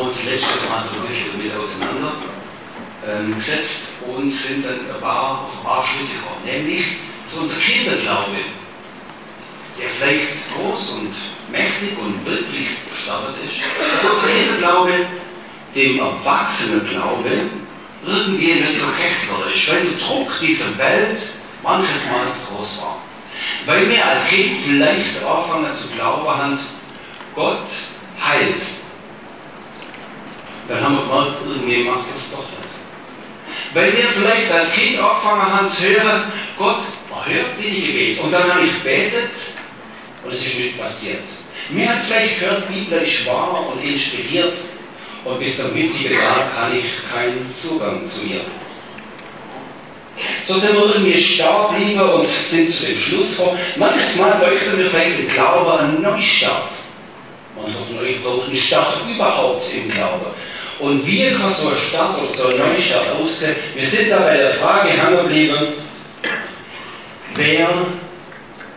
haben uns letztes Mal so ein bisschen damit auseinandergesetzt ähm, und sind dann ein paar, auf ein paar Schlüsse gekommen. Nämlich, dass unser Kinderglaube, der vielleicht groß und mächtig und wirklich gestartet ist, dass unser Kinderglaube dem Erwachsenenglaube irgendwie nicht so recht ist, weil der Druck dieser Welt manches Mal groß war. Weil wir als Kind vielleicht anfangen zu glauben haben, Gott heilt. Dann haben wir gemerkt, irgendwie macht das doch nicht. Weil wir vielleicht als Kind angefangen haben zu hören, Gott hört die Gebet. Und dann habe ich betet und es ist nicht passiert. Mir hat vielleicht gehört, die Bibel ist wahr und inspiriert und bis zum heutigen Tag habe ich keinen Zugang zu ihr. So sind wir irgendwie stark geblieben und sind zu dem Schluss gekommen, manches Mal bräuchten wir vielleicht im Glauben einen Neustart. Und euch braucht einen Start überhaupt im Glauben. Und ein Start oder so Neustart aussehen? Wir sind da bei der Frage hängen geblieben, wer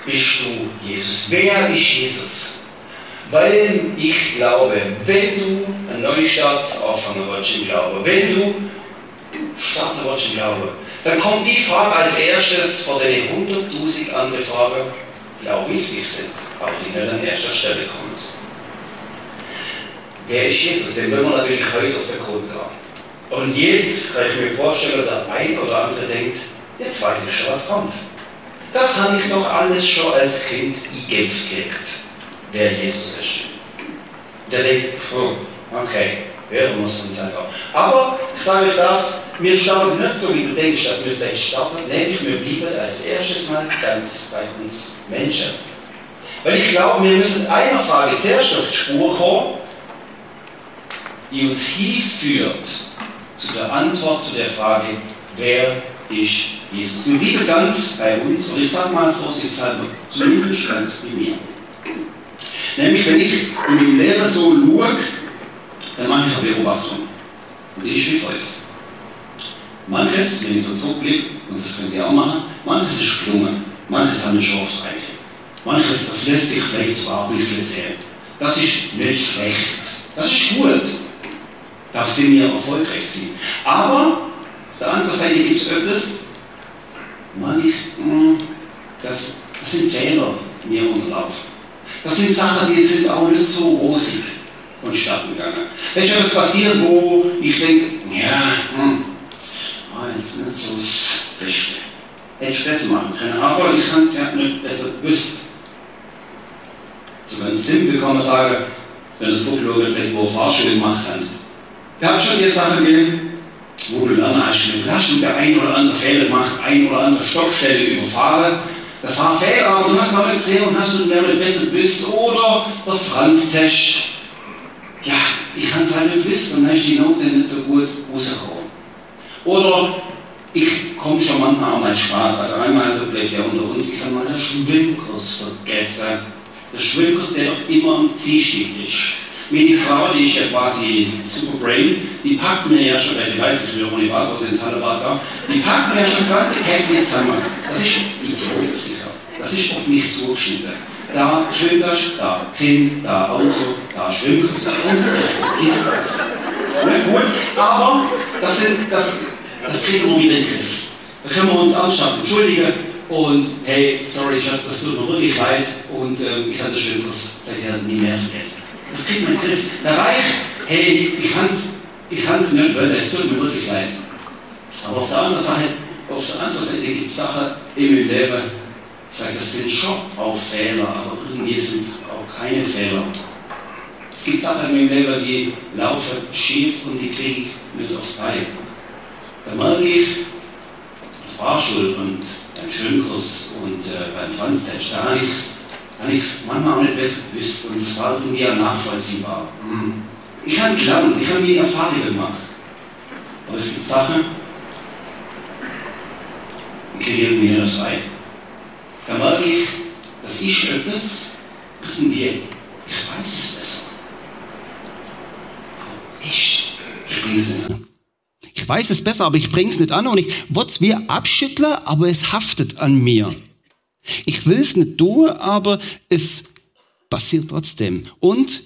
bist du, Jesus? Wer ist Jesus? Weil ich glaube, wenn du einen Neustart anfangen willst im Glauben, wenn du starten willst im Glauben, dann kommt die Frage als erstes vor den 100.000 anderen Fragen, die auch wichtig sind, aber die nicht an erster Stelle kommen. Wer ist Jesus? Den wollen wir natürlich heute auf den Grund gehen. Und jetzt kann ich mir vorstellen, der ein oder andere denkt, jetzt weiß ich schon, was kommt. Das habe ich doch alles schon als Kind eingeimpft gekriegt, wer Jesus ist. Der denkt, okay, wer muss uns einfach. Aber ich sage euch das, wir starten nicht so, wie du denkst, dass wir vielleicht starten, nämlich wir blieben als erstes Mal ganz bei uns Menschen. Weil ich glaube, wir müssen einer Frage zuerst auf die Spur kommen, die uns hinführt zu der Antwort zu der Frage, wer ist Jesus? Wir blieben ganz bei uns, und ich sage mal vorsichtshalber, zumindest ganz bei mir. Nämlich, wenn ich in meinem Leben so schaue, dann mache ich eine Beobachtung. Und die ist wie folgt. Manches, wenn ich so zurückblicke, und das könnt ihr auch machen, manches ist gelungen, manches wir schon oft reingekriegt. Manches, das lässt sich vielleicht zwar ein bisschen sehen. Das ist nicht schlecht. Das ist gut. Darf sie mir erfolgreich sein. Aber auf der anderen Seite gibt es etwas, manch, hm, das, das sind Fehler mir unterlaufen. Das sind Sachen, die sind auch nicht so rosig vonstatten gegangen. Da ist etwas passiert, wo ich denke, ja, hm, war jetzt nicht so das Beste. Hätte ich besser machen können. Aber ich kann es ja nicht besser gewusst. So ganz simpel kann man sagen, wenn das so geschaut vielleicht wo Fahrschule gemacht haben. Da hat schon die Sache gegeben, wo du lernen hast, jetzt hast du der ein oder andere Fehler gemacht, ein oder andere Stoffstelle überfahren das war Fehler, aber du hast nicht gesehen und hast du wer nicht besser gewusst. Oder der Franz-Test. Ja, ich kann es halt nicht wissen dann ist die Note nicht so gut rausgekommen. Oder ich komme schon manchmal an meinen Spaß. Also einmal so bleibt ja unter uns, ich habe mal den Schwimmkurs vergessen. Der Schwimmkurs, der doch immer am Zielstieg ist. Meine Frau, die ist ja quasi Superbrain, die packt mir ja schon, weil sie weiß, ich will ohne Bad aus ins Hallenbad da, die packt mir ja schon das ganze Päckchen zusammen. Das ist idiotsicher. Das ist auf mich zugeschnitten. Da Schwimmtasch, da Kind, da Auto, da Schwimmkurs ich vergiss das. Nicht gut, aber das, sind, das, das kriegen wir wieder in den Griff. Da können wir uns anschaffen, entschuldigen und hey, sorry Schatz, das tut mir wirklich leid und ähm, ich hatte Schwimmkurs seither nie mehr vergessen. Das kriegt man in Griff. Da reicht, hey, ich kann es ich kann's nicht wollen, es tut mir wirklich leid. Aber auf der anderen Seite, auf der anderen Seite gibt es Sachen in meinem Leben, ich sage, das sind schon auch Fehler, aber irgendwie sind es auch keine Fehler. Es gibt Sachen in meinem Leben, die laufen schief und die kriege ich nicht auf drei. Da merke ich, Fahrschule und beim Schwimmkurs und äh, beim Franztest, da habe habe ich es manchmal auch nicht besser gewusst und es war irgendwie auch nachvollziehbar. Hm. Ich habe gelernt, ich habe mir Erfahrung gemacht. Aber es gibt Sachen, die kriegen mir das frei. Da merke ich, dass ich etwas irgendwie, ich weiß es besser. Aber ich, ich bringe es nicht an. Ich weiß es besser, aber ich bring's nicht an und ich es wie abschütteln, aber es haftet an mir. Ich will's nicht tun, aber es passiert trotzdem. Und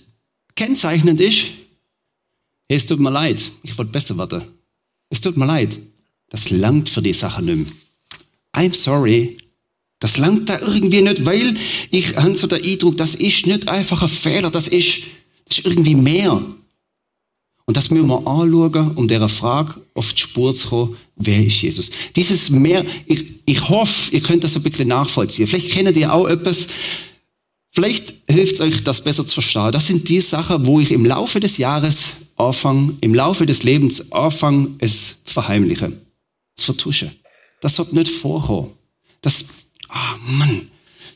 kennzeichnend ist, es tut mir leid, ich wollte besser werden. Es tut mir leid, das langt für die Sache nicht mehr. I'm sorry, das langt da irgendwie nicht, weil ich habe so den Eindruck, das ist nicht einfach ein Fehler, das ist, das ist irgendwie mehr. Und das müssen wir anschauen, um dieser Frage auf die Spur zu kommen, wer ist Jesus? Dieses mehr, ich, ich hoffe, ihr könnt das ein bisschen nachvollziehen. Vielleicht kennt ihr auch etwas, vielleicht hilft es euch, das besser zu verstehen. Das sind die Sachen, wo ich im Laufe des Jahres anfange, im Laufe des Lebens anfange, es zu verheimlichen, zu vertuschen. Das sollte nicht vorkommen. Das, ah oh Mann,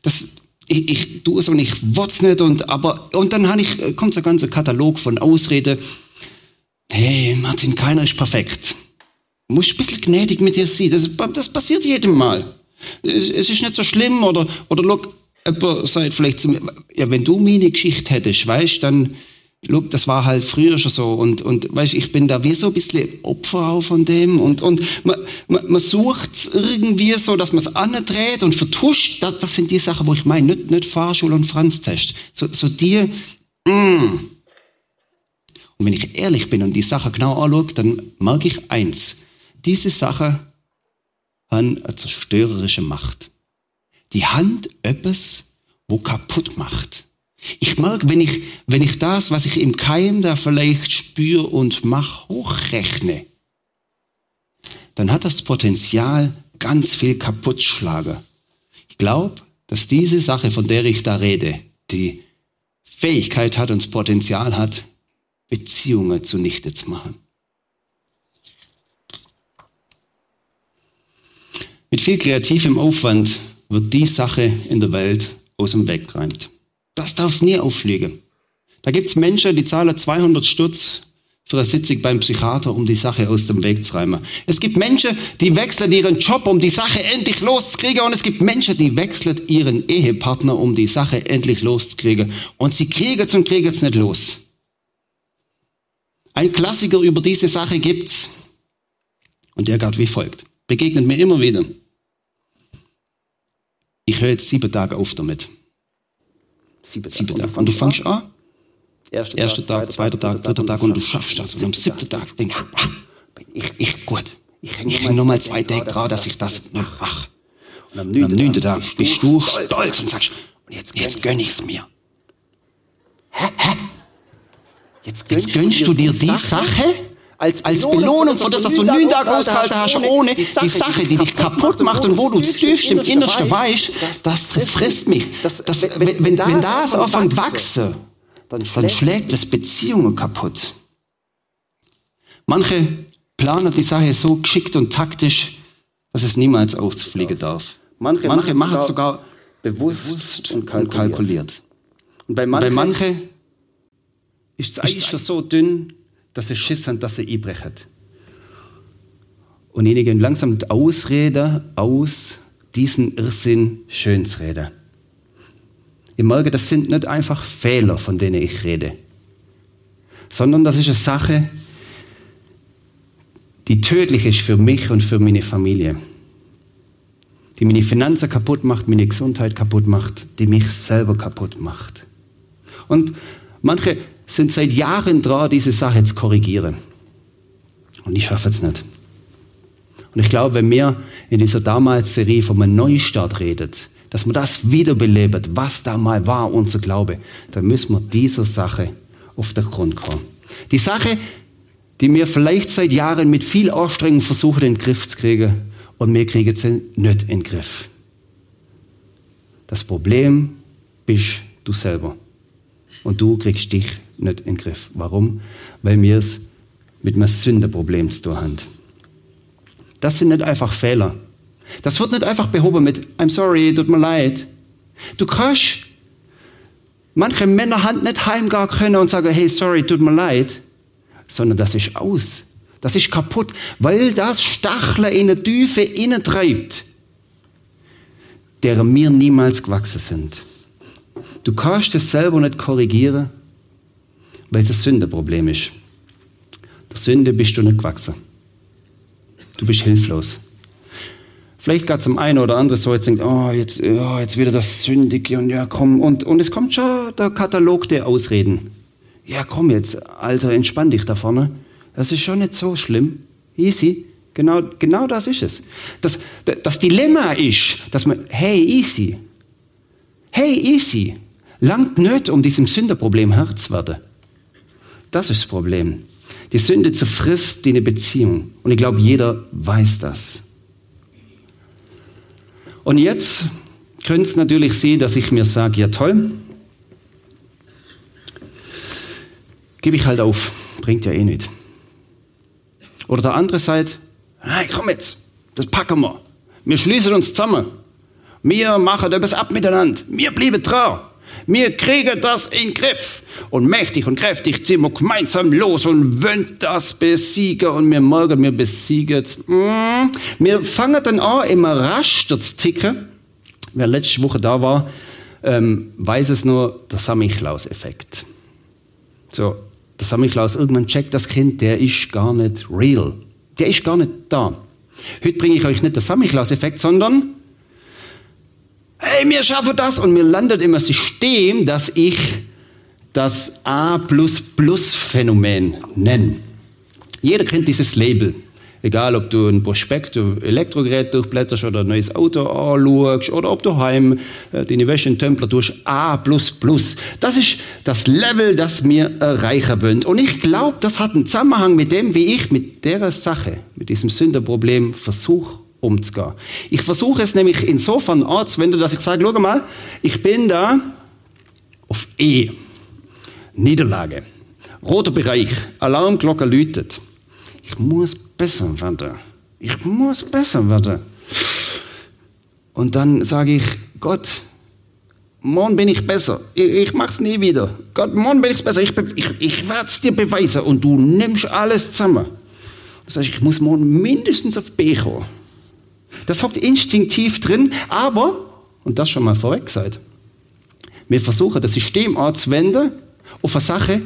das, ich, ich tue es und ich es nicht und, aber, und dann ich, kommt so ein ganzer Katalog von Ausreden, Hey, Martin, keiner ist perfekt. Du musst ein bisschen gnädig mit dir sein. Das, das passiert jedem Mal. Es, es, ist nicht so schlimm oder, oder look, jemand sagt vielleicht zu mir, ja, wenn du meine Geschichte hättest, weißt, dann, look, das war halt früher schon so und, und weißt, ich bin da wie so ein bisschen Opfer auch von dem und, und man, man, man sucht es irgendwie so, dass man es andreht und vertuscht. Das, das sind die Sachen, wo ich meine, nicht, nicht Fahrschule und Franz-Test. So, so die, mm, und wenn ich ehrlich bin und die Sache genau anschaue, dann merke ich eins. Diese Sache hat eine zerstörerische Macht. Die Hand etwas, wo kaputt macht. Ich merke, wenn ich, wenn ich das, was ich im Keim da vielleicht spüre und mache, hochrechne, dann hat das Potenzial, ganz viel kaputt schlagen. Ich glaube, dass diese Sache, von der ich da rede, die Fähigkeit hat und das Potenzial hat, Beziehungen zunichte zu machen. Mit viel kreativem Aufwand wird die Sache in der Welt aus dem Weg geräumt. Das darf nie auffliegen. Da gibt es Menschen, die zahlen 200 Stutz für eine Sitzung beim Psychiater, um die Sache aus dem Weg zu räumen. Es gibt Menschen, die wechseln ihren Job, um die Sache endlich loszukriegen. Und es gibt Menschen, die wechseln ihren Ehepartner, um die Sache endlich loszukriegen. Und sie kriegen es und kriegen es nicht los. Ein Klassiker über diese Sache gibt's. Und der geht wie folgt. Begegnet mir immer wieder. Ich höre jetzt sieben Tage auf damit. Sieben, sieben Tage. Und du fängst an. Erster, Erster Tag, zweiter Tag, dritter Tag und du schaffst das. Und am siebten Tag denkst du, ah, ich, ich, gut. Ich hänge häng noch mal zwei Tage dran, dass ich das noch mache. Und am neunten Tag bist du stolz und sagst, und jetzt, jetzt gönn ich's mir. Hä? Hä? Jetzt gönnst, Jetzt gönnst du dir die Sache, Sache als, als Belohnung für das, dass du neun Tage ausgehalten hast, ohne die Sache, die, Sache, die dich kaputt macht und wo du tiefst im Innersten weißt, das zerfrisst mich. Das, das, wenn, wenn, wenn das anfängt wachsen, dann schlägt es Beziehungen kaputt. Manche planen die Sache so geschickt und taktisch, dass es niemals ausfliegen darf. Manche, Manche machen es sogar bewusst und kalkuliert. Und bei manchen, bei manche ist das Eis schon so dünn, dass sie Schiss haben, dass sie einbrechen. Und ihnen gehen langsam die Ausrede aus, diesen Irrsinn schön zu reden. Ich merke, das sind nicht einfach Fehler, von denen ich rede, sondern das ist eine Sache, die tödlich ist für mich und für meine Familie. Die meine Finanzen kaputt macht, meine Gesundheit kaputt macht, die mich selber kaputt macht. Und manche sind seit Jahren dran, diese Sache zu korrigieren. Und ich schaffe es nicht. Und ich glaube, wenn wir in dieser damals Serie von einem Neustart redet, dass man das wiederbelebt, was da mal war, unser Glaube, dann müssen wir dieser Sache auf den Grund kommen. Die Sache, die wir vielleicht seit Jahren mit viel Anstrengung versuchen, in den Griff zu kriegen, und wir kriegen sie nicht in den Griff. Das Problem bist du selber. Und du kriegst dich nicht in den Griff. Warum? Weil wir es mit einem Sündeproblem zu tun haben. Das sind nicht einfach Fehler. Das wird nicht einfach behoben mit I'm sorry, tut mir leid. Du kannst manche Männer Hand nicht heimgehen können und sagen, hey, sorry, tut mir leid, sondern das ist aus. Das ist kaputt, weil das Stacheln in eine Tiefe innen treibt, deren wir niemals gewachsen sind. Du kannst es selber nicht korrigieren, weil es ein Sündeproblem ist. Der Sünde bist du nicht gewachsen. Du bist hilflos. Vielleicht es am einen oder anderen so, jetzt denkt, oh, jetzt, oh, jetzt wieder das Sündige und ja, komm. Und, und es kommt schon der Katalog der Ausreden. Ja, komm jetzt, Alter, entspann dich da vorne. Das ist schon nicht so schlimm. Easy. Genau, genau das ist es. Das, das Dilemma ist, dass man, hey, easy. Hey, easy. Langt nicht, um diesem Sünderproblem Herr zu werden. Das ist das Problem. Die Sünde zerfrisst die Beziehung. Und ich glaube, jeder weiß das. Und jetzt könnte es natürlich sehen, dass ich mir sage, ja toll, gebe ich halt auf, bringt ja eh nicht. Oder der andere sagt, nein, komm jetzt, das packen wir. Wir schließen uns zusammen. Wir machen etwas ab miteinander. Wir bleiben dran. Wir kriegen das in Griff. Und mächtig und kräftig ziehen wir gemeinsam los und wollen das besiegen. Und wir merken, wir besiegen. Mm. Wir fangen dann an, immer rasch zu ticken. Wer letzte Woche da war, ähm, weiß es nur, der Samichlaus-Effekt. So, der Samichlaus, irgendwann checkt das Kind, der ist gar nicht real. Der ist gar nicht da. Heute bringe ich euch nicht den Samichlaus-Effekt, sondern hey, wir schaffen das und mir landet im System, das ich das A++-Phänomen nenne. Jeder kennt dieses Label. Egal, ob du ein Prospekt, ein Elektrogerät durchblätterst oder ein neues Auto anschaust oder ob du heim äh, deine Wäsche in Templer durch A++. Das ist das Level, das wir erreichen wollen. Und ich glaube, das hat einen Zusammenhang mit dem, wie ich mit der Sache, mit diesem Sünderproblem versuche umzugehen. Ich versuche es nämlich insofern anzuwenden, dass ich sage, schau mal, ich bin da auf E. Niederlage. Roter Bereich. Alarmglocke läutet. Ich muss besser werden. Ich muss besser werden. Und dann sage ich, Gott, morgen bin ich besser. Ich, ich mach's nie wieder. Gott, morgen bin ich besser. Ich, ich, ich werde es dir beweisen. Und du nimmst alles zusammen. Das heißt, ich muss morgen mindestens auf B kommen. Das hockt instinktiv drin, aber, und das schon mal vorweg seid, wir versuchen das System anzuwenden auf eine Sache,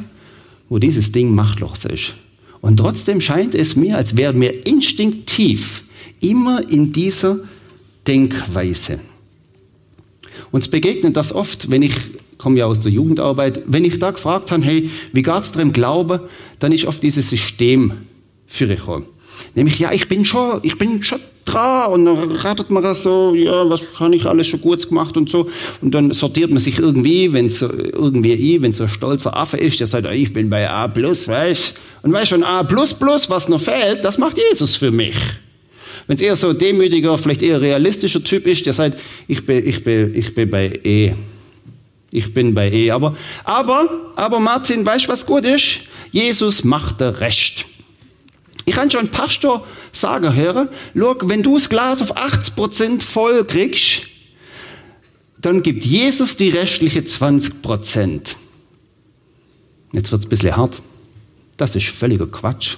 wo dieses Ding machtlos ist. Und trotzdem scheint es mir, als wären wir instinktiv immer in dieser Denkweise. Uns begegnet das oft, wenn ich, komme ja aus der Jugendarbeit, wenn ich da gefragt habe, hey, wie geht's dir im Glauben, dann ist oft dieses System für ich Nämlich, ja, ich bin schon, ich bin schon dran und dann ratet man so, ja, was habe ich alles schon gut gemacht und so. Und dann sortiert man sich irgendwie, wenn es irgendwie ich, wenn so ein stolzer Affe ist, der sagt, ich bin bei A+, weißt Und weißt schon, A++, was noch fehlt, das macht Jesus für mich. Wenn es eher so demütiger, vielleicht eher realistischer Typ ist, der sagt, ich bin, ich bin, ich bin bei E. Ich bin bei E. Aber, aber, aber Martin, weißt du, was gut ist? Jesus macht der Recht. Ich kann schon Pastor sagen, hören, schau, wenn du das Glas auf 80% voll kriegst, dann gibt Jesus die restliche 20%. Jetzt wird es ein bisschen hart. Das ist völliger Quatsch.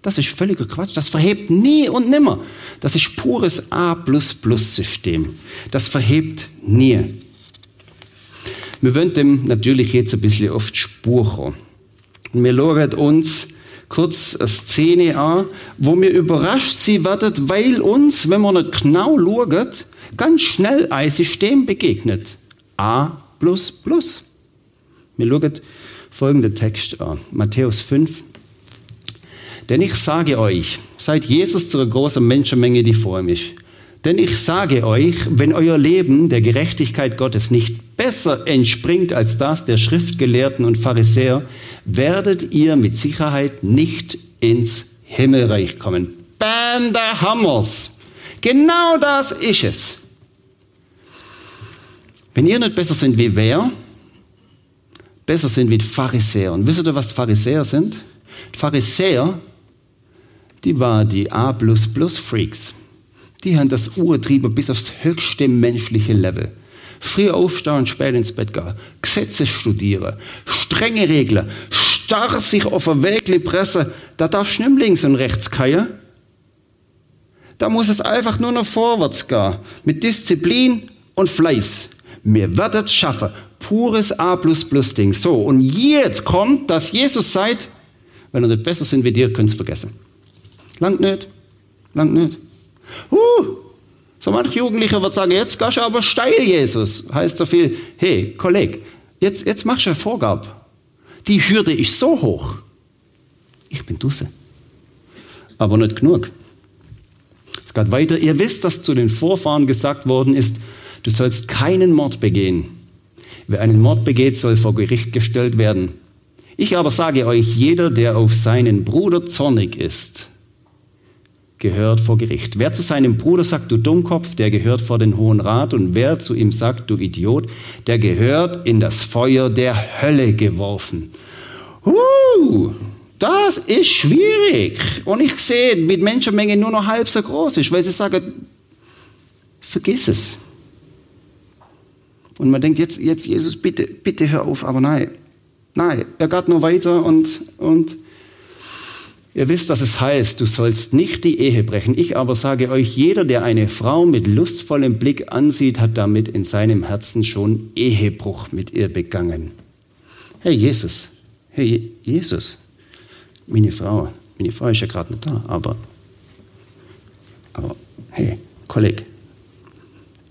Das ist völliger Quatsch. Das verhebt nie und nimmer. Das ist pures A-System. Das verhebt nie. Wir wollen dem natürlich jetzt ein bisschen oft Spur Wir schauen uns kurz eine Szene an, wo wir überrascht sie werden, weil uns, wenn man nicht genau schaut, ganz schnell ein System begegnet. A plus plus. Wir schauen folgenden Text an. Matthäus 5. Denn ich sage euch, seid Jesus zu einer großen Menschenmenge, die vor ihm ist. Denn ich sage euch, wenn euer Leben der Gerechtigkeit Gottes nicht besser entspringt als das der Schriftgelehrten und Pharisäer, werdet ihr mit Sicherheit nicht ins Himmelreich kommen. Bam, da Hammers. Genau das ist es. Wenn ihr nicht besser sind wie wer, besser sind wie die Pharisäer. Und wisst ihr, was Pharisäer sind? Die Pharisäer, die waren die A++-Freaks. Die haben das Urtrieben bis aufs höchste menschliche Level. Früh aufstehen spät ins Bett gehen. Gesetze studieren. Strenge Regeln. Starr sich auf ein Weg pressen. Da darfst du nicht links und rechts gehen. Da muss es einfach nur noch vorwärts gehen. Mit Disziplin und Fleiß. Wir werden es schaffen. Pures A++-Ding. So, und jetzt kommt, dass Jesus sagt, wenn ihr nicht besser sind wie dir, könnt ihr es vergessen. Langt nicht. Lang nicht. Uh, so manch Jugendlicher wird sagen, jetzt gehst du aber steil, Jesus. Heißt so viel, hey, Kollege, jetzt, jetzt machst du eine Vorgabe. Die Hürde ist so hoch. Ich bin Dusse. Aber nicht genug. Es geht weiter. Ihr wisst, dass zu den Vorfahren gesagt worden ist, du sollst keinen Mord begehen. Wer einen Mord begeht, soll vor Gericht gestellt werden. Ich aber sage euch, jeder, der auf seinen Bruder zornig ist, gehört vor Gericht. Wer zu seinem Bruder sagt, du Dummkopf, der gehört vor den Hohen Rat. Und wer zu ihm sagt, du Idiot, der gehört in das Feuer der Hölle geworfen. Uh, das ist schwierig. Und ich sehe, mit Menschenmenge nur noch halb so groß ist, weil sie sagen, vergiss es. Und man denkt, jetzt, jetzt Jesus, bitte, bitte hör auf, aber nein, nein, er geht nur weiter und, und Ihr wisst, dass es heißt, du sollst nicht die Ehe brechen. Ich aber sage euch, jeder, der eine Frau mit lustvollem Blick ansieht, hat damit in seinem Herzen schon Ehebruch mit ihr begangen. Hey Jesus, hey Jesus, meine Frau, meine Frau ist ja gerade nicht da, aber, aber hey, Kollege,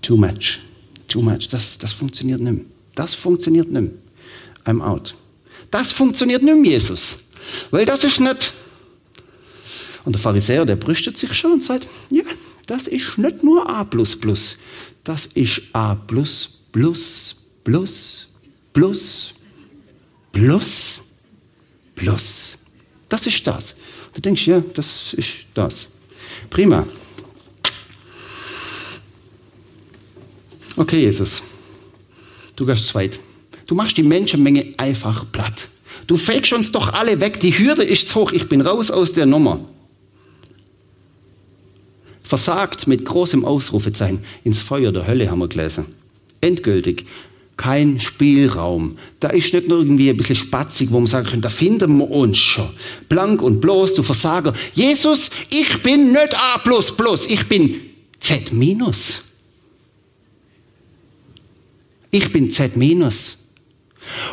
too much, too much, das, das funktioniert nicht. Das funktioniert nicht. I'm out. Das funktioniert nicht Jesus. Weil das ist nicht und der Pharisäer, der brüstet sich schon und sagt, ja, das ist nicht nur A++, das ist A++, plus, plus, plus, plus, plus. Das ist das. Du denkst, ja, das ist das. Prima. Okay, Jesus, du gehst zweit. Du machst die Menschenmenge einfach platt. Du fegst uns doch alle weg. Die Hürde ist zu hoch. Ich bin raus aus der Nummer versagt mit großem Ausrufezeichen. Ins Feuer der Hölle haben wir gelesen. Endgültig. Kein Spielraum. Da ist nicht nur irgendwie ein bisschen spatzig, wo man sagen kann, da finden wir uns schon. Blank und bloß, du Versager. Jesus, ich bin nicht A++, ich bin Z-. Ich bin Z-.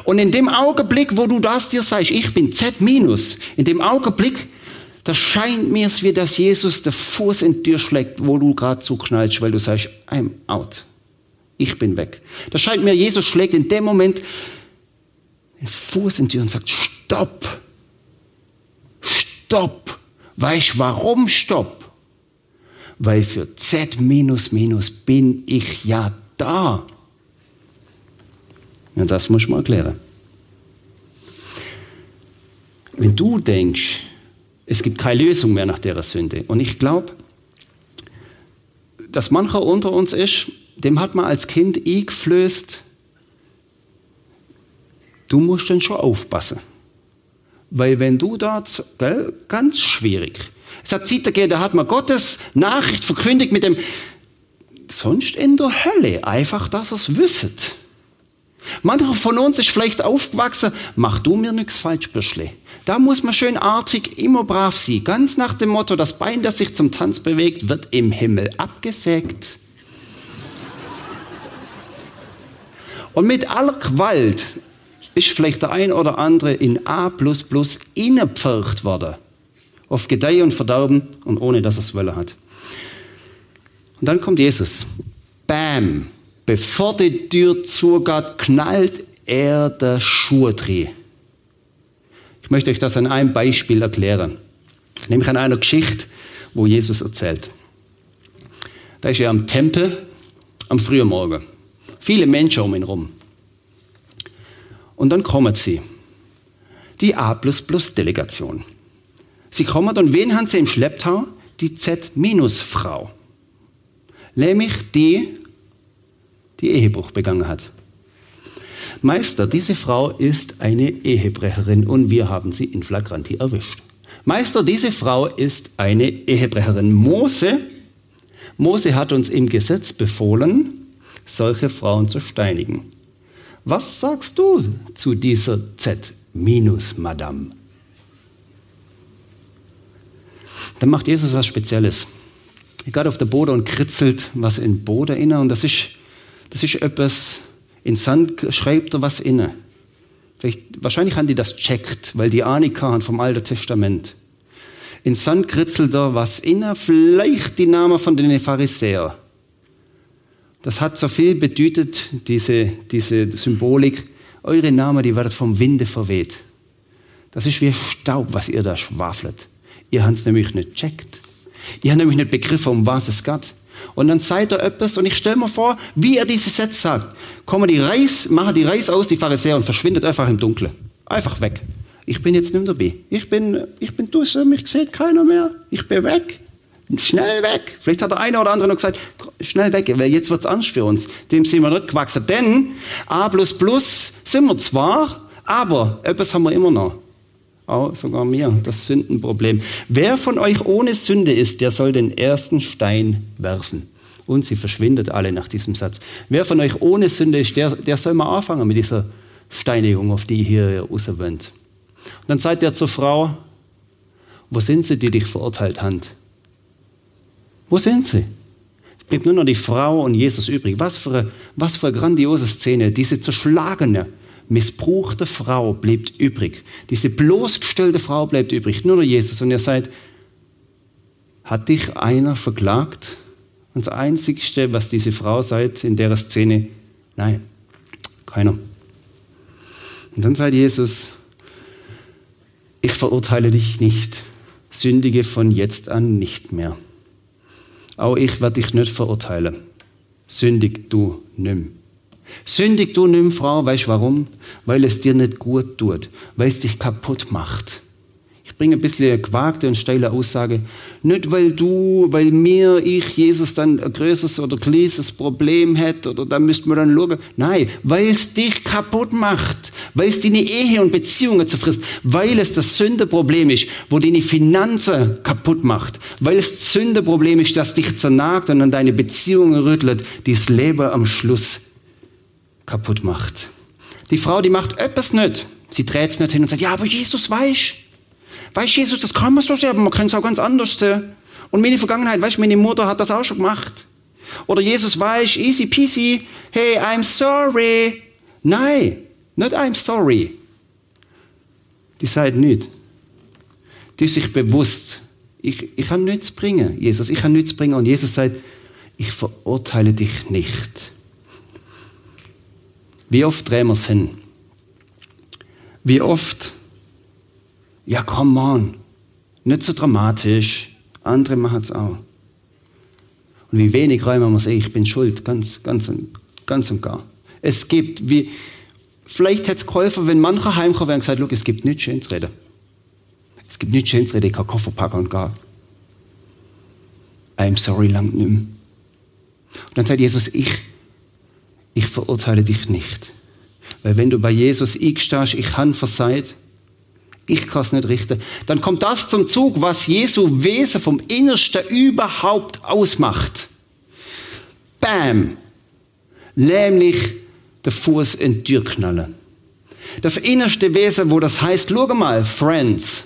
Und in dem Augenblick, wo du das dir sagst, ich bin Z-, in dem Augenblick da scheint mir wie, dass Jesus der Fuß in die Tür schlägt, wo du gerade zuknallst, weil du sagst, I'm out. Ich bin weg. Da scheint mir, Jesus schlägt in dem Moment den Fuß in die Tür und sagt, stopp. Stopp. Weißt du, warum stopp? Weil für Z minus minus bin ich ja da. Ja, das muss mal erklären. Wenn du denkst, es gibt keine Lösung mehr nach der Sünde. Und ich glaube, dass mancher unter uns ist, dem hat man als Kind eingeflößt, du musst dann schon aufpassen. Weil wenn du dort, gell, ganz schwierig. Es hat Zeit gegeben, da hat man Gottes Nachricht verkündigt mit dem, sonst in der Hölle, einfach, dass er es wisset. Mancher von uns ist vielleicht aufgewachsen, mach du mir nichts falsch, Bürschle. Da muss man schön artig, immer brav sein. Ganz nach dem Motto, das Bein, das sich zum Tanz bewegt, wird im Himmel abgesägt. Und mit aller Gewalt ist vielleicht der ein oder andere in A innepfercht worden. Auf Gedeih und Verdauben und ohne dass er es wollen hat. Und dann kommt Jesus. Bam! Bevor die Tür zugeht, knallt er der Schuh drin möchte euch das an einem Beispiel erklären. Nämlich an einer Geschichte, wo Jesus erzählt. Da ist er am Tempel am frühen Morgen. Viele Menschen um ihn herum. Und dann kommen sie. Die A-Delegation. Sie kommen und wen haben sie im Schlepptau? Die Z-Frau. Nämlich die, die Ehebruch begangen hat. Meister, diese Frau ist eine Ehebrecherin und wir haben sie in flagranti erwischt. Meister, diese Frau ist eine Ehebrecherin. Mose, Mose hat uns im Gesetz befohlen, solche Frauen zu steinigen. Was sagst du zu dieser Z minus Madame? Dann macht Jesus was Spezielles. Er geht auf der Boden und kritzelt was in Boden inne und das ist, das ist etwas, in Sand schreibt er was inne. Vielleicht, wahrscheinlich haben die das checkt, weil die Ahnung haben vom Alten Testament. in Sand kritzelt er was inne, vielleicht die Name von den Pharisäern. Das hat so viel bedeutet, diese, diese Symbolik. Eure Namen, die werden vom Winde verweht. Das ist wie Staub, was ihr da schwafelt. Ihr habt es nämlich nicht checkt. Ihr habt nämlich nicht begriffen, um was es geht. Und dann seid ihr etwas, und ich stelle mir vor, wie er diese Sätze sagt. Kommen die Reis, machen die Reis aus, die Pharisäer, und verschwindet einfach im Dunkeln. Einfach weg. Ich bin jetzt nicht mehr dabei. Ich bin, ich bin draußen, mich sieht keiner mehr. Ich bin weg. Schnell weg. Vielleicht hat der eine oder andere noch gesagt, schnell weg, weil jetzt wird es ernst für uns. Dem sind wir nicht gewachsen. Denn A sind wir zwar, aber etwas haben wir immer noch. Auch sogar mir, das Sündenproblem. Wer von euch ohne Sünde ist, der soll den ersten Stein werfen. Und sie verschwindet alle nach diesem Satz. Wer von euch ohne Sünde ist, der, der soll mal anfangen mit dieser Steinigung, auf die hier rauswöhnt. Und dann sagt er zur Frau, wo sind sie, die dich verurteilt haben? Wo sind sie? Es blieb nur noch die Frau und Jesus übrig. Was für eine, was für eine grandiose Szene. Diese zerschlagene, missbrauchte Frau bleibt übrig. Diese bloßgestellte Frau bleibt übrig. Nur noch Jesus. Und er sagt, hat dich einer verklagt? Und das Einzige, was diese Frau sagt in der Szene, nein, keiner. Und dann sagt Jesus, ich verurteile dich nicht, sündige von jetzt an nicht mehr. Auch ich werde dich nicht verurteilen. Sündig du nimm. Sündig du nimm, Frau, weißt warum? Weil es dir nicht gut tut, weil es dich kaputt macht bringe ein bisschen eine gewagte und steile Aussage. Nicht, weil du, weil mir, ich, Jesus dann ein größeres oder kleines Problem hätte oder da müsste man dann schauen. Nein, weil es dich kaputt macht, weil es deine Ehe und Beziehungen zerfrisst, weil es das Sündeproblem ist, wo deine Finanzen kaputt macht, weil es das Sündeproblem ist, das dich zernagt und an deine Beziehungen rüttelt, die das Leben am Schluss kaputt macht. Die Frau, die macht etwas nicht. Sie dreht es nicht hin und sagt, ja, aber Jesus weiß. Weißt Jesus, das kann man so sehen, aber man kann es auch ganz anders sehen. Und meine Vergangenheit, weißt meine Mutter hat das auch schon gemacht. Oder Jesus weiß, easy peasy, hey, I'm sorry. Nein, nicht I'm sorry. Die sagt nicht. Die ist sich bewusst, ich, ich kann nichts bringen, Jesus, ich kann nichts bringen. Und Jesus sagt, ich verurteile dich nicht. Wie oft drehen wir es hin? Wie oft ja, come on. Nicht so dramatisch. Andere machen es auch. Und wie wenig räumen wir sehen, ich bin schuld, ganz, ganz, ganz und gar. Es gibt, wie, vielleicht hätte es geholfen, wenn mancher heimkommen wäre und gesagt, look, es gibt nichts schön zu reden. Es gibt nichts schön zu reden, ich kann Koffer packen und gar. I'm sorry, lang nimm. Und dann sagt Jesus, ich, ich verurteile dich nicht. Weil wenn du bei Jesus eingestehst, ich habe versagt, ich kann es nicht richten. Dann kommt das zum Zug, was Jesu Wesen vom Innersten überhaupt ausmacht. Bam! Nämlich der Fuß in die Tür knallen. Das innerste Wesen, wo das heißt, schau mal, Friends,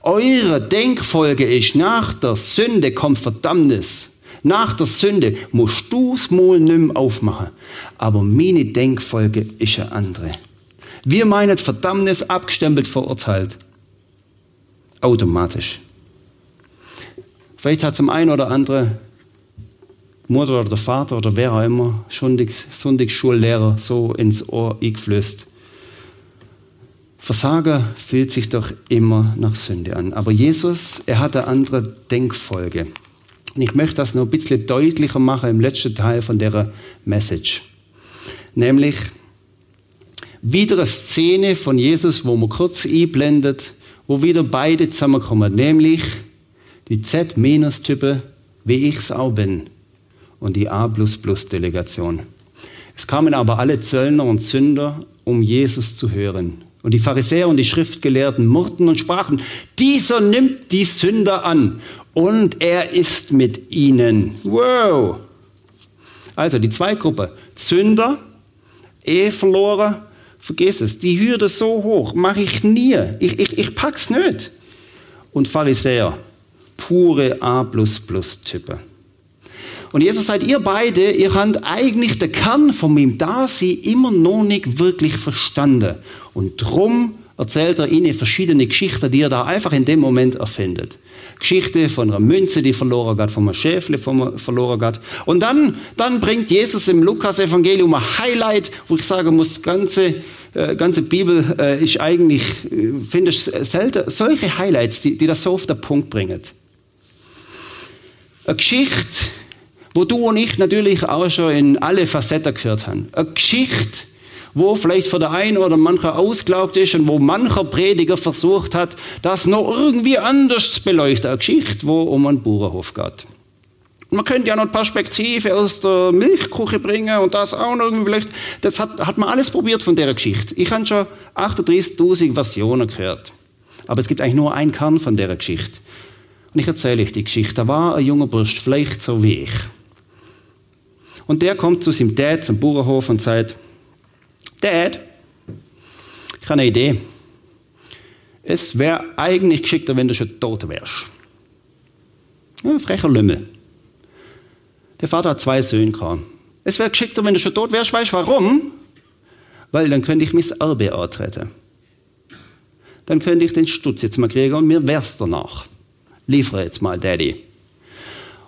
eure Denkfolge ist, nach der Sünde kommt Verdammnis. Nach der Sünde musst du es mal nicht mehr aufmachen. Aber meine Denkfolge ist eine andere. Wir meinen Verdammnis abgestempelt, verurteilt. Automatisch. Vielleicht hat zum einen oder anderen Mutter oder Vater oder wer auch immer Sonntagsschullehrer so ins Ohr eingeflößt. Versager fühlt sich doch immer nach Sünde an. Aber Jesus, er hat eine andere Denkfolge. Und ich möchte das noch ein bisschen deutlicher machen im letzten Teil von der Message. Nämlich, wieder eine Szene von Jesus, wo man kurz einblendet, wo wieder beide zusammenkommen, nämlich die Z-Type, wie ich es auch bin, und die A-Delegation. Es kamen aber alle Zöllner und Sünder, um Jesus zu hören. Und die Pharisäer und die Schriftgelehrten murrten und sprachen, dieser nimmt die Sünder an und er ist mit ihnen. Wow! Also die zwei Gruppen, Sünder, Ehe verloren Vergiss es, die Hürde so hoch, mache ich nie. Ich, ich, ich pack's nicht. Und Pharisäer, pure A++-Typen. Und Jesus sagt, ihr beide, ihr habt eigentlich den Kern von meinem Dasein immer noch nicht wirklich verstanden. Und drum erzählt er ihnen verschiedene Geschichten, die er da einfach in dem Moment erfindet. Geschichte von einer Münze, die verloren geht, von einem Schäfle, von verloren geht. Und dann, dann bringt Jesus im Lukas-Evangelium ein Highlight, wo ich sagen muss, ganze, äh, ganze Bibel äh, ist eigentlich, äh, finde ich selten, solche Highlights, die, die das so auf den Punkt bringen. Eine Geschichte, wo du und ich natürlich auch schon in alle Facetten gehört haben. Eine Geschichte, wo vielleicht für der einen oder mancher ausglaubt ist und wo mancher Prediger versucht hat, das noch irgendwie anders zu beleuchten. Eine Geschichte, wo um einen Bauernhof geht. Man könnte ja noch Perspektive aus der Milchkuche bringen und das auch noch irgendwie vielleicht. Das hat, hat man alles probiert von der Geschichte. Ich habe schon 38.000 Versionen gehört. Aber es gibt eigentlich nur einen Kern von der Geschichte. Und ich erzähle euch die Geschichte. Da war ein junger Bursch, vielleicht so wie ich. Und der kommt zu seinem Dad zum Bauernhof und sagt, Dad, ich habe eine Idee. Es wäre eigentlich geschickter, wenn du schon tot wärst. Ja, frecher Lümmel. Der Vater hat zwei Söhne gehabt. Es wäre geschickter, wenn du schon tot wärst. Weißt du warum? Weil dann könnte ich mein Erbe antreten. Dann könnte ich den Stutz jetzt mal kriegen und mir wär's danach. Liefere jetzt mal, Daddy.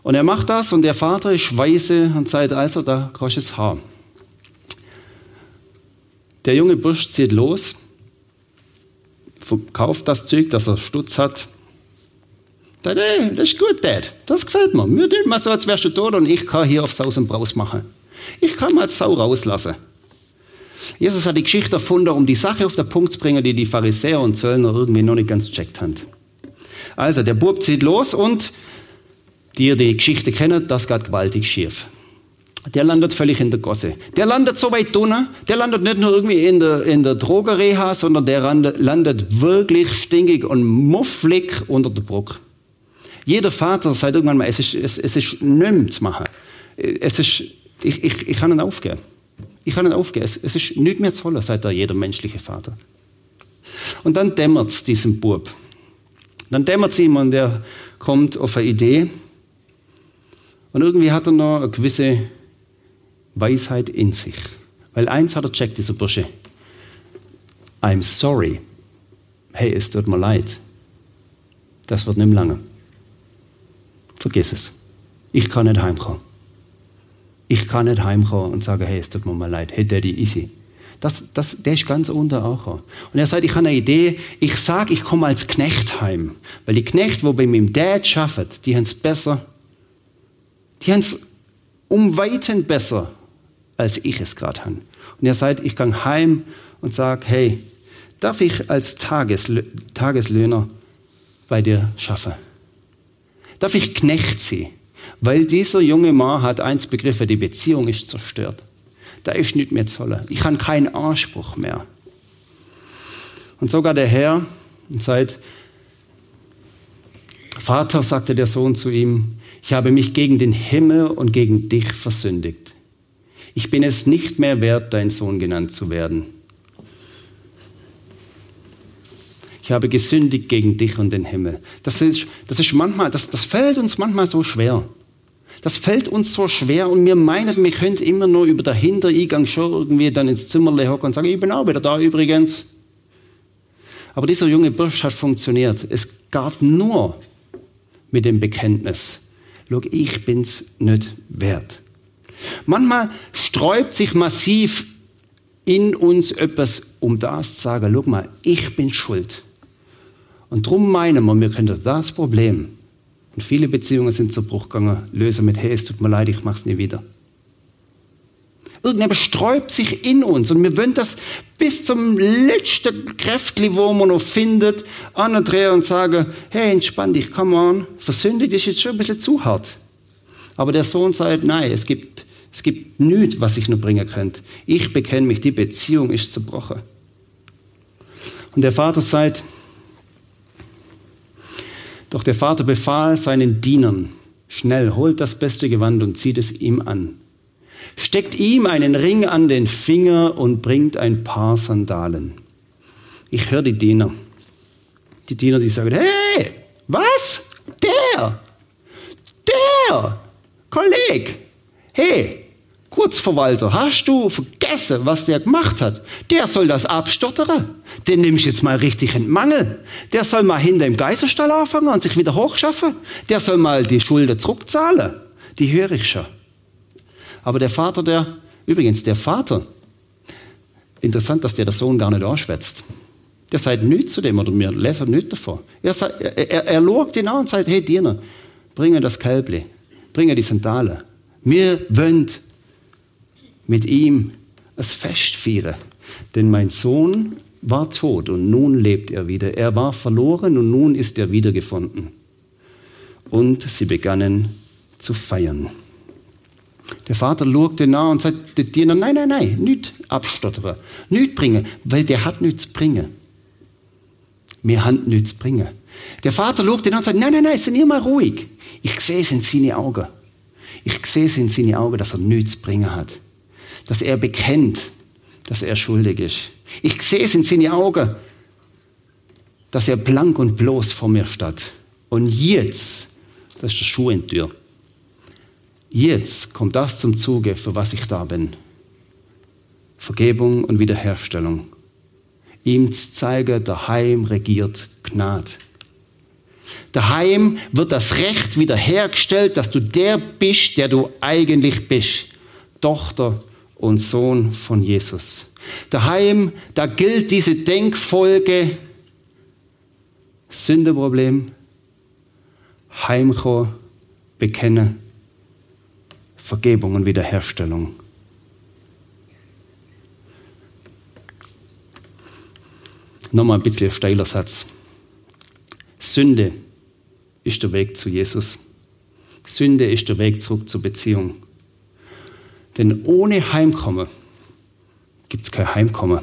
Und er macht das und der Vater ist weise und sagt, also, da kannst du es haben. Der junge Bursch zieht los, verkauft das Zeug, das er Stutz hat. Sagt, hey, das ist gut, Dad. Das gefällt mir. Mir tun mal so, als wärst du tot und ich kann hier auf Saus und Braus machen. Ich kann mal Sau rauslassen. Jesus hat die Geschichte erfunden, um die Sache auf den Punkt zu bringen, die die Pharisäer und Zöllner irgendwie noch nicht ganz checkt haben. Also, der Bub zieht los und die ihr die Geschichte kennt, das geht gewaltig schief der landet völlig in der Gosse. Der landet so weit unten, der landet nicht nur irgendwie in der, in der Drogereha, sondern der landet wirklich stinkig und mufflig unter der Brücke. Jeder Vater sagt irgendwann mal, es ist, es, es ist nichts zu machen. Es ist, ich, ich, ich kann ihn aufgeben. Ich kann ihn aufgeben. Es, es ist nichts mehr zu holen, sagt da jeder menschliche Vater. Und dann dämmert es diesem Bub. Dann dämmert es ihm und der kommt auf eine Idee. Und irgendwie hat er noch eine gewisse Weisheit in sich. Weil eins hat er checkt, dieser Bursche. I'm sorry. Hey, es tut mir leid. Das wird nicht mehr lange. Vergiss es. Ich kann nicht heimkommen. Ich kann nicht heimkommen und sagen, hey, es tut mir mal leid. Hey, Daddy, easy. Das, das, der ist ganz unter auch. Und er sagt, ich habe eine Idee. Ich sage, ich komme als Knecht heim. Weil die Knechte, wo bei meinem Dad schaffen, die haben es besser. Die haben es um Weiten besser als ich es gerade habe. Und er sagt, ich gehe heim und sage, hey, darf ich als Tageslö Tageslöhner bei dir schaffen? Darf ich Knecht sein? Weil dieser junge Mann hat eins begriffen, die Beziehung ist zerstört. Da ist nicht mehr zu. Ich habe keinen Anspruch mehr. Und sogar der Herr sagt, Vater, sagte der Sohn zu ihm, ich habe mich gegen den Himmel und gegen dich versündigt ich bin es nicht mehr wert, dein Sohn genannt zu werden. Ich habe gesündigt gegen dich und den Himmel. Das ist, das ist manchmal, das, das fällt uns manchmal so schwer. Das fällt uns so schwer und wir meinen, wir können immer nur über den Hintereingang schon irgendwie dann ins Zimmer hocken und sagen, ich bin auch wieder da übrigens. Aber dieser junge Bursch hat funktioniert. Es gab nur mit dem Bekenntnis. Schau, ich bin's nicht wert. Manchmal sträubt sich massiv in uns etwas, um das zu sagen, guck mal, ich bin schuld. Und darum meinen wir, wir können das Problem, und viele Beziehungen sind zu gegangen, lösen mit, hey, es tut mir leid, ich mach's nie wieder. Irgendetwas sträubt sich in uns und wir wollen das bis zum letzten Kräftli, wo man noch findet, andrehen und sagen, hey, entspann dich, come on, versündigt ist jetzt schon ein bisschen zu hart. Aber der Sohn sagt, nein, es gibt es gibt nichts, was ich nur bringen könnte. Ich bekenne mich, die Beziehung ist zerbrochen. Und der Vater sagt, doch der Vater befahl seinen Dienern, schnell holt das beste Gewand und zieht es ihm an. Steckt ihm einen Ring an den Finger und bringt ein paar Sandalen. Ich höre die Diener. Die Diener, die sagen, hey, was? Der? Der? Kolleg? Hey, Kurzverwalter, hast du vergessen, was der gemacht hat? Der soll das abstottern. Den nimmst du jetzt mal richtig in Mangel. Der soll mal hinter im Geiserstall anfangen und sich wieder hochschaffen. Der soll mal die Schulden zurückzahlen. Die höre ich schon. Aber der Vater, der, übrigens, der Vater, interessant, dass der der Sohn gar nicht anschwätzt. Der sagt nichts zu dem oder mir lesen nichts davon. Er, sagt, er, er, er schaut ihn an und sagt, hey Diener, bringe das Kälble, bringe die Sandalen. Wir wollen mit ihm es Fest feiern. Denn mein Sohn war tot und nun lebt er wieder. Er war verloren und nun ist er wiedergefunden. Und sie begannen zu feiern. Der Vater schaute nach und sagte der Diener, nein, nein, nein, nicht abstottern, nicht bringen, weil der hat nichts bringen. Wir haben nichts bringen. Der Vater schaute nach und sagte, nein, nein, nein, sind ihr mal ruhig. Ich sehe es in seinen Augen. Ich sehe es in seinen Augen, dass er nichts bringen hat dass er bekennt, dass er schuldig ist. Ich sehe es in seine Augen, dass er blank und bloß vor mir steht. Und jetzt, das ist der Schuh in Tür, jetzt kommt das zum Zuge, für was ich da bin. Vergebung und Wiederherstellung. Ihm zu zeigen, daheim regiert Gnade. Daheim wird das Recht wiederhergestellt, dass du der bist, der du eigentlich bist. Tochter und Sohn von Jesus. Daheim, da gilt diese Denkfolge Sündeproblem, Heimkommen, Bekennen, Vergebung und Wiederherstellung. Nochmal ein bisschen steiler Satz. Sünde ist der Weg zu Jesus. Sünde ist der Weg zurück zur Beziehung. Denn ohne Heimkommen gibt es kein Heimkommen.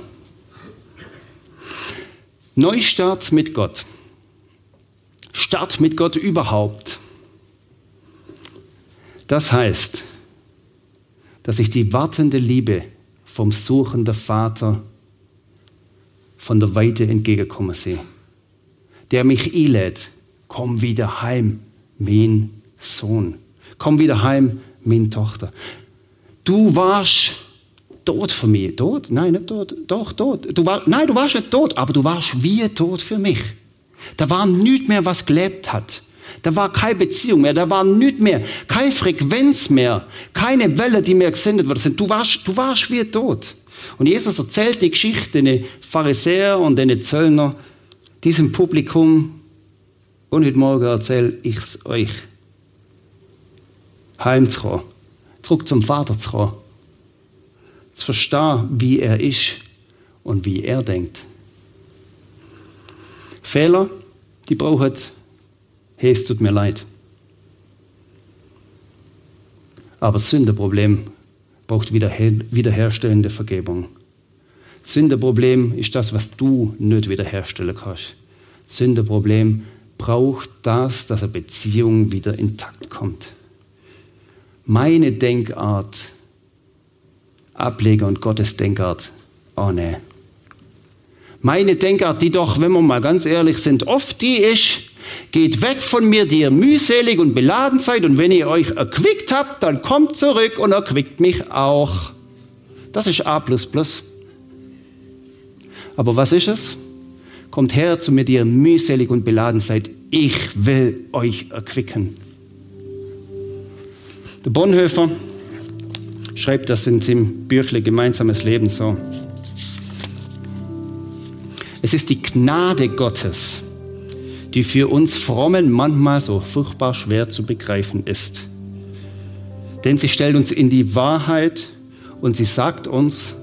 Neustart mit Gott. Start mit Gott überhaupt. Das heißt, dass ich die wartende Liebe vom suchenden Vater von der Weite entgegenkommen sehe. Der mich einlädt, komm wieder heim, mein Sohn. Komm wieder heim, meine Tochter. Du warst tot für mich. Tot? Nein, nicht tot. Doch, tot. Du war, nein, du warst nicht tot, aber du warst wie tot für mich. Da war nichts mehr, was gelebt hat. Da war keine Beziehung mehr, da war nichts mehr, keine Frequenz mehr, keine Welle, die mir gesendet worden Du warst, du warst wie tot. Und Jesus erzählt die Geschichte den Pharisäer und den Zöllner, diesem Publikum. Und heute Morgen erzähle ich es euch. Heimzukommen zurück zum Vater zu kommen. Zu verstehen, wie er ist und wie er denkt. Fehler, die brauchen, hey, es tut mir leid. Aber Sündeproblem braucht wiederherstellende Vergebung. Sündeproblem ist das, was du nicht wiederherstellen kannst. Sündeproblem braucht das, dass eine Beziehung wieder intakt kommt meine Denkart ablege und Gottes Denkart annähe. Meine Denkart, die doch, wenn wir mal ganz ehrlich sind, oft die ist, geht weg von mir, die ihr mühselig und beladen seid, und wenn ihr euch erquickt habt, dann kommt zurück und erquickt mich auch. Das ist A. Aber was ist es? Kommt her zu mir, die ihr mühselig und beladen seid. Ich will euch erquicken. Der Bonhoeffer schreibt das in seinem Büchle Gemeinsames Leben so. Es ist die Gnade Gottes, die für uns Frommen manchmal so furchtbar schwer zu begreifen ist. Denn sie stellt uns in die Wahrheit und sie sagt uns,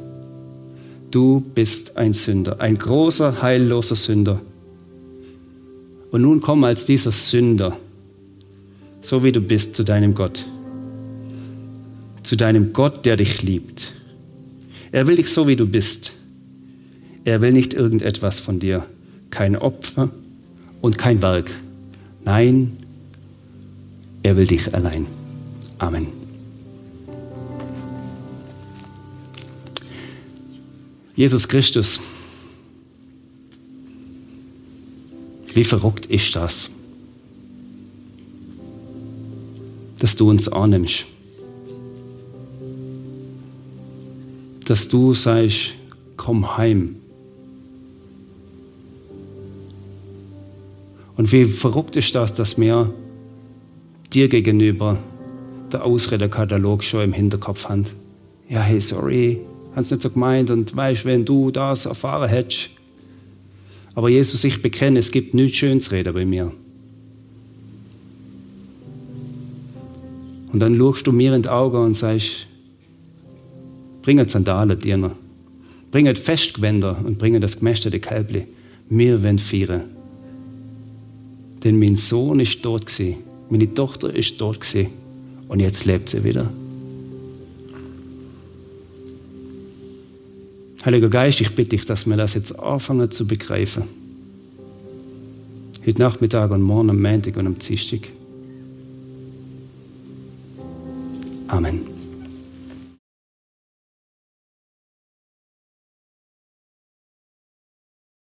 du bist ein Sünder, ein großer, heilloser Sünder. Und nun komm als dieser Sünder, so wie du bist, zu deinem Gott zu deinem Gott, der dich liebt. Er will dich so, wie du bist. Er will nicht irgendetwas von dir, kein Opfer und kein Werk. Nein, er will dich allein. Amen. Jesus Christus, wie verrückt ist das, dass du uns annimmst dass du sagst, komm heim. Und wie verrückt ist das, dass wir dir gegenüber der Ausredekatalog schon im Hinterkopf haben. Ja, hey, sorry, hast nicht so gemeint und weißt, wenn du das erfahren hättest. Aber Jesus, ich bekenne, es gibt nichts Schönes reden bei mir. Und dann schaust du mir in die Augen und sagst, bringe Sandalen, Diener. Bringe Festgewänder und bringe das gemästete Kälbli. Wir wollen feiern. Denn mein Sohn ist dort gewesen. Meine Tochter ist dort gewesen. Und jetzt lebt sie wieder. Heiliger Geist, ich bitte dich, dass wir das jetzt anfangen zu begreifen. Heute Nachmittag und morgen am Montag und am Dienstag. Amen.